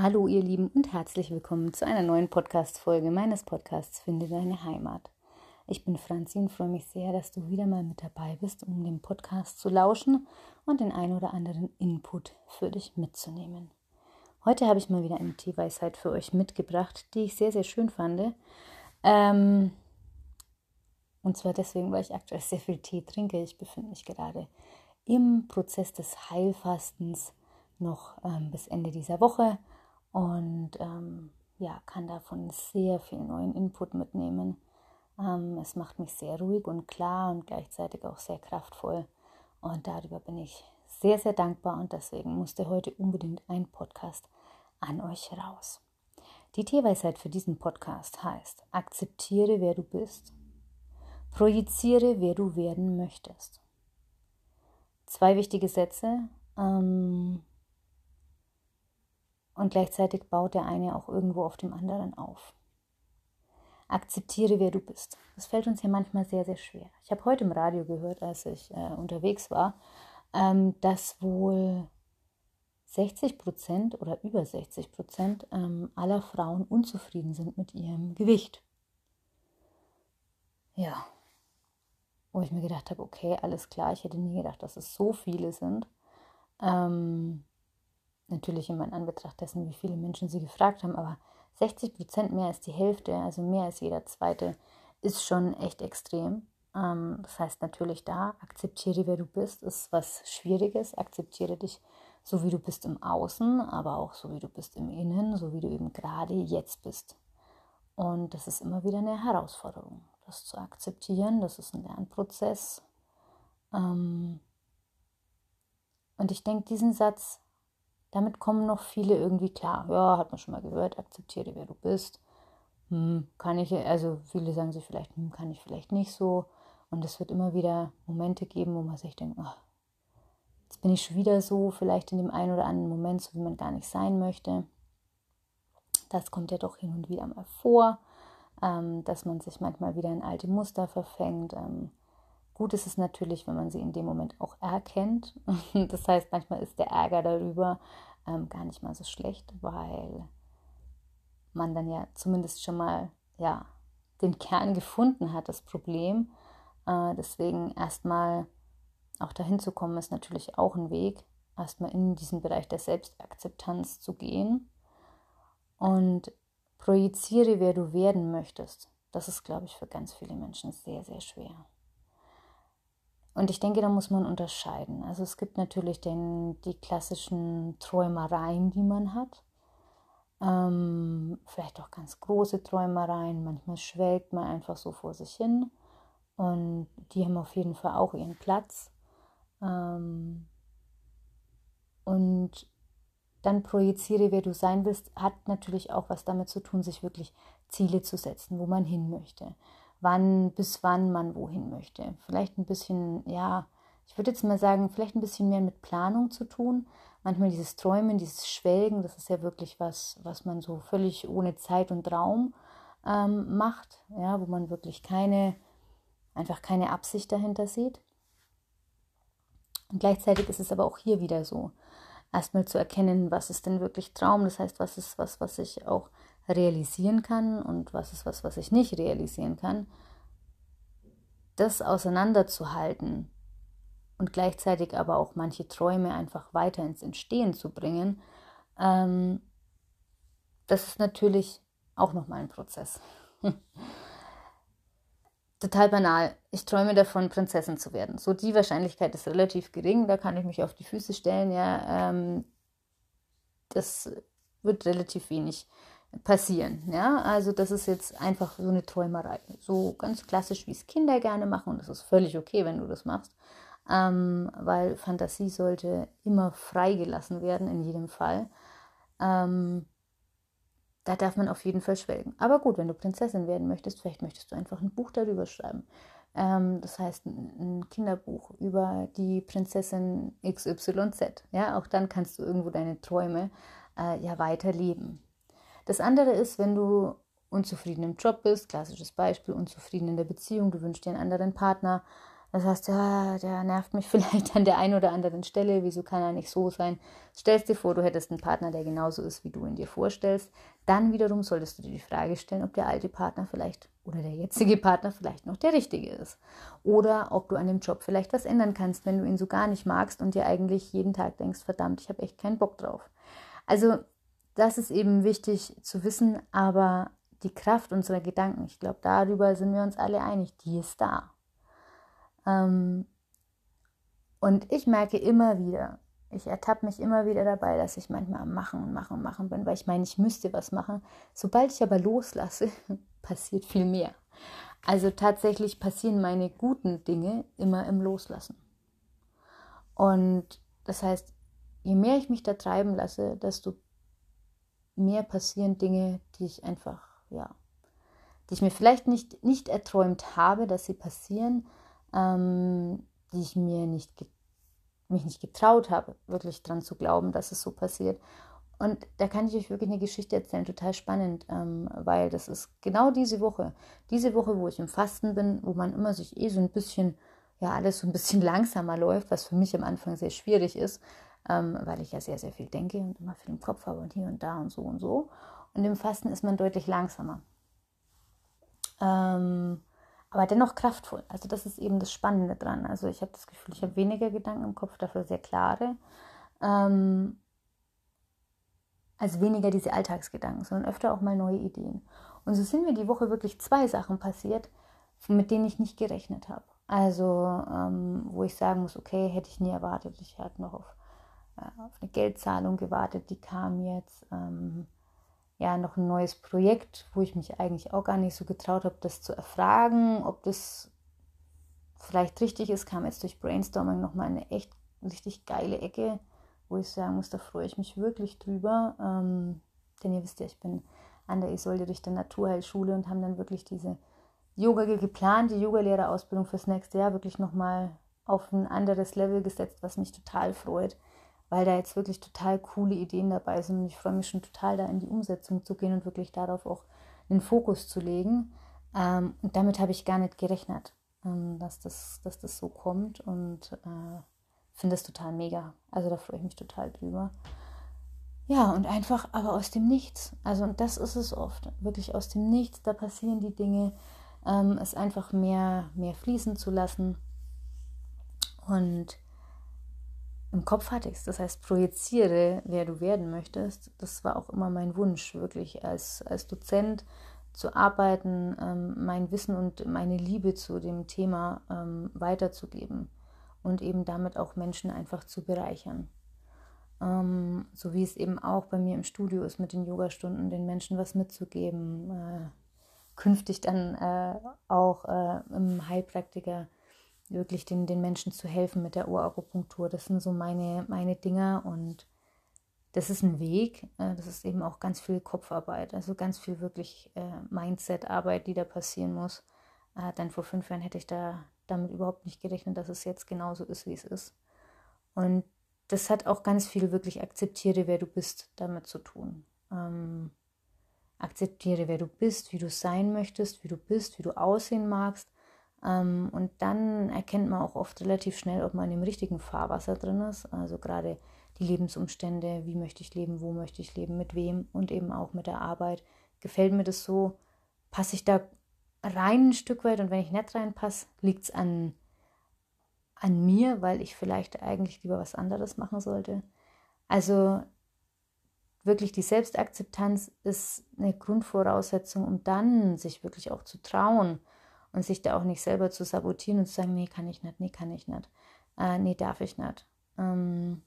Hallo ihr Lieben und herzlich willkommen zu einer neuen Podcast-Folge meines Podcasts Finde deine Heimat. Ich bin Franzi und freue mich sehr, dass du wieder mal mit dabei bist, um dem Podcast zu lauschen und den ein oder anderen Input für dich mitzunehmen. Heute habe ich mal wieder eine Teeweisheit für euch mitgebracht, die ich sehr, sehr schön fand. Ähm, und zwar deswegen, weil ich aktuell sehr viel Tee trinke. Ich befinde mich gerade im Prozess des Heilfastens noch ähm, bis Ende dieser Woche und ähm, ja, kann davon sehr viel neuen Input mitnehmen. Ähm, es macht mich sehr ruhig und klar und gleichzeitig auch sehr kraftvoll. Und darüber bin ich sehr, sehr dankbar und deswegen musste heute unbedingt ein Podcast an euch raus. Die Teeweisheit für diesen Podcast heißt, akzeptiere, wer du bist, projiziere, wer du werden möchtest. Zwei wichtige Sätze, ähm, und gleichzeitig baut der eine auch irgendwo auf dem anderen auf. Akzeptiere, wer du bist. Das fällt uns ja manchmal sehr, sehr schwer. Ich habe heute im Radio gehört, als ich äh, unterwegs war, ähm, dass wohl 60 Prozent oder über 60 Prozent ähm, aller Frauen unzufrieden sind mit ihrem Gewicht. Ja, wo ich mir gedacht habe, okay, alles klar, ich hätte nie gedacht, dass es so viele sind. Ähm, natürlich immer in Anbetracht dessen, wie viele Menschen sie gefragt haben, aber 60 Prozent mehr als die Hälfte, also mehr als jeder zweite, ist schon echt extrem. Ähm, das heißt natürlich da, akzeptiere, wer du bist, ist was Schwieriges. Akzeptiere dich so, wie du bist im Außen, aber auch so, wie du bist im Innen, so wie du eben gerade jetzt bist. Und das ist immer wieder eine Herausforderung, das zu akzeptieren. Das ist ein Lernprozess. Ähm, und ich denke, diesen Satz damit kommen noch viele irgendwie klar. Ja, hat man schon mal gehört, akzeptiere, wer du bist. Hm, kann ich, also viele sagen sich vielleicht, hm, kann ich vielleicht nicht so. Und es wird immer wieder Momente geben, wo man sich denkt, ach, jetzt bin ich schon wieder so, vielleicht in dem einen oder anderen Moment, so wie man gar nicht sein möchte. Das kommt ja doch hin und wieder mal vor, ähm, dass man sich manchmal wieder in alte Muster verfängt. Ähm, Gut ist es natürlich, wenn man sie in dem Moment auch erkennt. Das heißt, manchmal ist der Ärger darüber ähm, gar nicht mal so schlecht, weil man dann ja zumindest schon mal ja, den Kern gefunden hat, das Problem. Äh, deswegen erstmal auch dahin zu kommen, ist natürlich auch ein Weg, erstmal in diesen Bereich der Selbstakzeptanz zu gehen und projiziere, wer du werden möchtest. Das ist, glaube ich, für ganz viele Menschen sehr, sehr schwer. Und ich denke, da muss man unterscheiden. Also es gibt natürlich den, die klassischen Träumereien, die man hat. Ähm, vielleicht auch ganz große Träumereien. Manchmal schwelgt man einfach so vor sich hin. Und die haben auf jeden Fall auch ihren Platz. Ähm, und dann projiziere, wer du sein willst, hat natürlich auch was damit zu tun, sich wirklich Ziele zu setzen, wo man hin möchte wann bis wann man wohin möchte. Vielleicht ein bisschen, ja, ich würde jetzt mal sagen, vielleicht ein bisschen mehr mit Planung zu tun. Manchmal dieses Träumen, dieses Schwelgen, das ist ja wirklich was, was man so völlig ohne Zeit und Raum ähm, macht, ja, wo man wirklich keine, einfach keine Absicht dahinter sieht. Und gleichzeitig ist es aber auch hier wieder so, erstmal zu erkennen, was ist denn wirklich Traum, das heißt, was ist was, was ich auch realisieren kann und was ist was, was ich nicht realisieren kann, das auseinanderzuhalten und gleichzeitig aber auch manche Träume einfach weiter ins Entstehen zu bringen, ähm, das ist natürlich auch nochmal ein Prozess. Total banal. Ich träume davon, Prinzessin zu werden. So die Wahrscheinlichkeit ist relativ gering, da kann ich mich auf die Füße stellen. Ja, ähm, das wird relativ wenig passieren. Ja, also das ist jetzt einfach so eine Träumerei. So ganz klassisch, wie es Kinder gerne machen. Und das ist völlig okay, wenn du das machst. Ähm, weil Fantasie sollte immer freigelassen werden, in jedem Fall. Ähm, da darf man auf jeden Fall schwelgen. Aber gut, wenn du Prinzessin werden möchtest, vielleicht möchtest du einfach ein Buch darüber schreiben. Ähm, das heißt, ein, ein, Kinderbuch über die Prinzessin XYZ. Ja, auch dann kannst du irgendwo deine Träume äh, ja weiterleben. Das andere ist, wenn du unzufrieden im Job bist, klassisches Beispiel, unzufrieden in der Beziehung, du wünschst dir einen anderen Partner, Das heißt, ja, der nervt mich vielleicht an der einen oder anderen Stelle, wieso kann er nicht so sein? Stellst dir vor, du hättest einen Partner, der genauso ist, wie du ihn dir vorstellst. Dann wiederum solltest du dir die Frage stellen, ob der alte Partner vielleicht oder der jetzige Partner vielleicht noch der richtige ist. Oder ob du an dem Job vielleicht was ändern kannst, wenn du ihn so gar nicht magst und dir eigentlich jeden Tag denkst, verdammt, ich habe echt keinen Bock drauf. Also das ist eben wichtig zu wissen, aber die Kraft unserer Gedanken, ich glaube, darüber sind wir uns alle einig, die ist da. Ähm, und ich merke immer wieder, ich ertappe mich immer wieder dabei, dass ich manchmal am Machen und Machen und Machen bin, weil ich meine, ich müsste was machen. Sobald ich aber loslasse, passiert viel mehr. Also tatsächlich passieren meine guten Dinge immer im Loslassen. Und das heißt, je mehr ich mich da treiben lasse, desto mehr passieren Dinge, die ich einfach, ja, die ich mir vielleicht nicht, nicht erträumt habe, dass sie passieren, ähm, die ich mir nicht, mich nicht getraut habe, wirklich dran zu glauben, dass es so passiert. Und da kann ich euch wirklich eine Geschichte erzählen, total spannend, ähm, weil das ist genau diese Woche, diese Woche, wo ich im Fasten bin, wo man immer sich eh so ein bisschen, ja, alles so ein bisschen langsamer läuft, was für mich am Anfang sehr schwierig ist, ähm, weil ich ja sehr, sehr viel denke und immer viel im Kopf habe und hier und da und so und so. Und im Fasten ist man deutlich langsamer. Ähm, aber dennoch kraftvoll. Also das ist eben das Spannende dran. Also ich habe das Gefühl, ich habe weniger Gedanken im Kopf, dafür sehr klare. Ähm, als weniger diese Alltagsgedanken, sondern öfter auch mal neue Ideen. Und so sind mir die Woche wirklich zwei Sachen passiert, mit denen ich nicht gerechnet habe. Also ähm, wo ich sagen muss, okay, hätte ich nie erwartet. Ich hatte noch auf, auf eine Geldzahlung gewartet, die kam jetzt. Ähm, ja noch ein neues Projekt, wo ich mich eigentlich auch gar nicht so getraut habe, das zu erfragen, ob das vielleicht richtig ist, kam jetzt durch Brainstorming nochmal eine echt richtig geile Ecke, wo ich sagen muss, da freue ich mich wirklich drüber. Ähm, denn ihr wisst ja, ich bin an der Isolde Richter Naturheilschule und haben dann wirklich diese Yoga geplant, die Yogalehrerausbildung fürs nächste Jahr wirklich nochmal auf ein anderes Level gesetzt, was mich total freut weil da jetzt wirklich total coole Ideen dabei sind. Und ich freue mich schon total, da in die Umsetzung zu gehen und wirklich darauf auch den Fokus zu legen. Ähm, und damit habe ich gar nicht gerechnet, ähm, dass, das, dass das so kommt und äh, finde es total mega. Also da freue ich mich total drüber. Ja, und einfach aber aus dem Nichts. Also, und das ist es oft. Wirklich aus dem Nichts, da passieren die Dinge. Ähm, es einfach mehr, mehr fließen zu lassen. Und im Kopf hatte ich es. Das heißt, projiziere, wer du werden möchtest. Das war auch immer mein Wunsch, wirklich als, als Dozent zu arbeiten, ähm, mein Wissen und meine Liebe zu dem Thema ähm, weiterzugeben und eben damit auch Menschen einfach zu bereichern. Ähm, so wie es eben auch bei mir im Studio ist mit den Yogastunden, den Menschen was mitzugeben. Äh, künftig dann äh, auch äh, im Heilpraktiker wirklich den, den Menschen zu helfen mit der Ohrakupunktur. Das sind so meine, meine Dinger und das ist ein Weg. Äh, das ist eben auch ganz viel Kopfarbeit, also ganz viel wirklich äh, Mindset-Arbeit, die da passieren muss. Äh, denn vor fünf Jahren hätte ich da damit überhaupt nicht gerechnet, dass es jetzt genauso ist, wie es ist. Und das hat auch ganz viel wirklich akzeptiere, wer du bist, damit zu tun. Ähm, akzeptiere, wer du bist, wie du sein möchtest, wie du bist, wie du aussehen magst und dann erkennt man auch oft relativ schnell, ob man im richtigen Fahrwasser drin ist. Also gerade die Lebensumstände, wie möchte ich leben, wo möchte ich leben, mit wem und eben auch mit der Arbeit. Gefällt mir das so? Passe ich da rein ein Stück weit und wenn ich nicht reinpasse, liegt es an, an mir, weil ich vielleicht eigentlich lieber was anderes machen sollte. Also wirklich die Selbstakzeptanz ist eine Grundvoraussetzung, um dann sich wirklich auch zu trauen, und sich da auch nicht selber zu sabotieren und zu sagen, nee, kann ich nicht, nee, kann ich nicht, äh, nee, darf ich nicht. Ähm,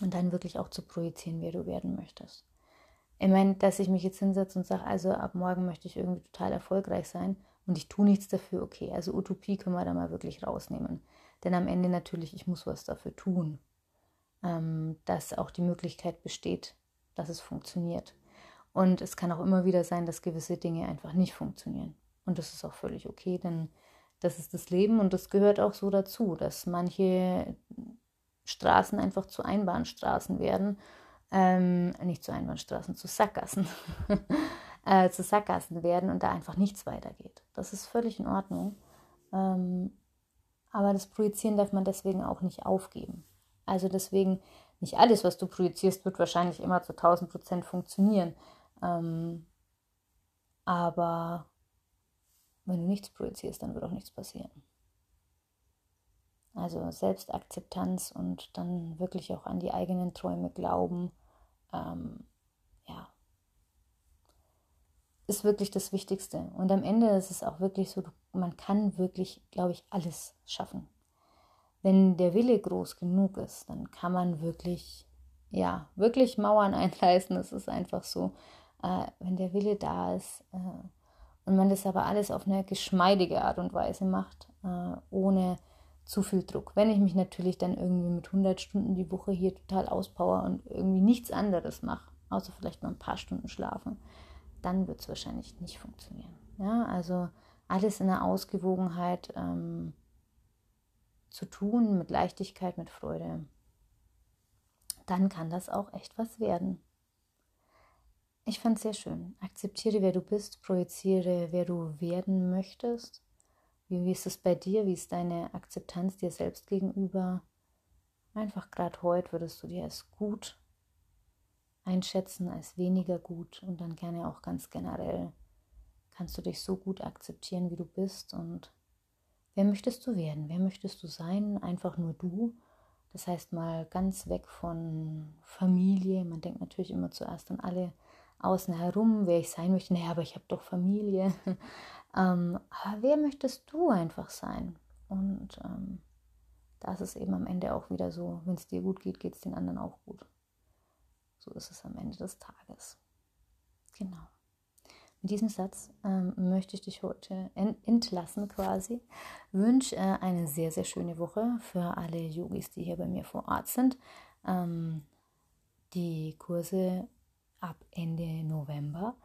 und dann wirklich auch zu projizieren, wer du werden möchtest. Ich meine, dass ich mich jetzt hinsetze und sage, also ab morgen möchte ich irgendwie total erfolgreich sein und ich tue nichts dafür, okay, also Utopie können wir da mal wirklich rausnehmen. Denn am Ende natürlich, ich muss was dafür tun, ähm, dass auch die Möglichkeit besteht, dass es funktioniert. Und es kann auch immer wieder sein, dass gewisse Dinge einfach nicht funktionieren. Und das ist auch völlig okay, denn das ist das Leben und das gehört auch so dazu, dass manche Straßen einfach zu Einbahnstraßen werden. Ähm, nicht zu Einbahnstraßen, zu Sackgassen. äh, zu Sackgassen werden und da einfach nichts weitergeht. Das ist völlig in Ordnung. Ähm, Aber das Projizieren darf man deswegen auch nicht aufgeben. Also deswegen, nicht alles, was du projizierst, wird wahrscheinlich immer zu 1000 Prozent funktionieren. Ähm, aber wenn du nichts projizierst, dann wird auch nichts passieren. Also Selbstakzeptanz und dann wirklich auch an die eigenen Träume glauben. Ähm, ja, ist wirklich das Wichtigste. Und am Ende ist es auch wirklich so, man kann wirklich, glaube ich, alles schaffen. Wenn der Wille groß genug ist, dann kann man wirklich, ja, wirklich Mauern einreißen. Es ist einfach so, äh, wenn der Wille da ist äh, und man das aber alles auf eine geschmeidige Art und Weise macht, äh, ohne zu viel Druck. Wenn ich mich natürlich dann irgendwie mit 100 Stunden die Woche hier total auspower und irgendwie nichts anderes mache, außer vielleicht mal ein paar Stunden schlafen, dann wird es wahrscheinlich nicht funktionieren. Ja, also alles in der Ausgewogenheit ähm, zu tun, mit Leichtigkeit, mit Freude, dann kann das auch echt was werden. Ich fand es sehr schön. Akzeptiere, wer du bist, projiziere, wer du werden möchtest. Wie, wie ist es bei dir? Wie ist deine Akzeptanz dir selbst gegenüber? Einfach gerade heute würdest du dir als gut einschätzen als weniger gut und dann gerne auch ganz generell kannst du dich so gut akzeptieren, wie du bist und wer möchtest du werden? Wer möchtest du sein? Einfach nur du. Das heißt mal ganz weg von Familie. Man denkt natürlich immer zuerst an alle außen herum, wer ich sein möchte. Naja, aber ich habe doch Familie. ähm, aber wer möchtest du einfach sein? Und ähm, da ist eben am Ende auch wieder so, wenn es dir gut geht, geht es den anderen auch gut. So ist es am Ende des Tages. Genau. Mit diesem Satz ähm, möchte ich dich heute entlassen quasi. Wünsche äh, eine sehr, sehr schöne Woche für alle Yogis, die hier bei mir vor Ort sind. Ähm, die Kurse ab Ende November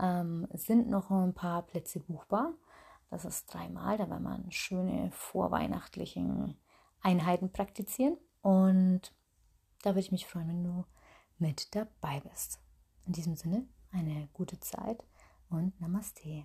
ähm, sind noch ein paar Plätze buchbar. Das ist dreimal, da werden wir schöne vorweihnachtlichen Einheiten praktizieren. Und da würde ich mich freuen, wenn du mit dabei bist. In diesem Sinne, eine gute Zeit und Namaste.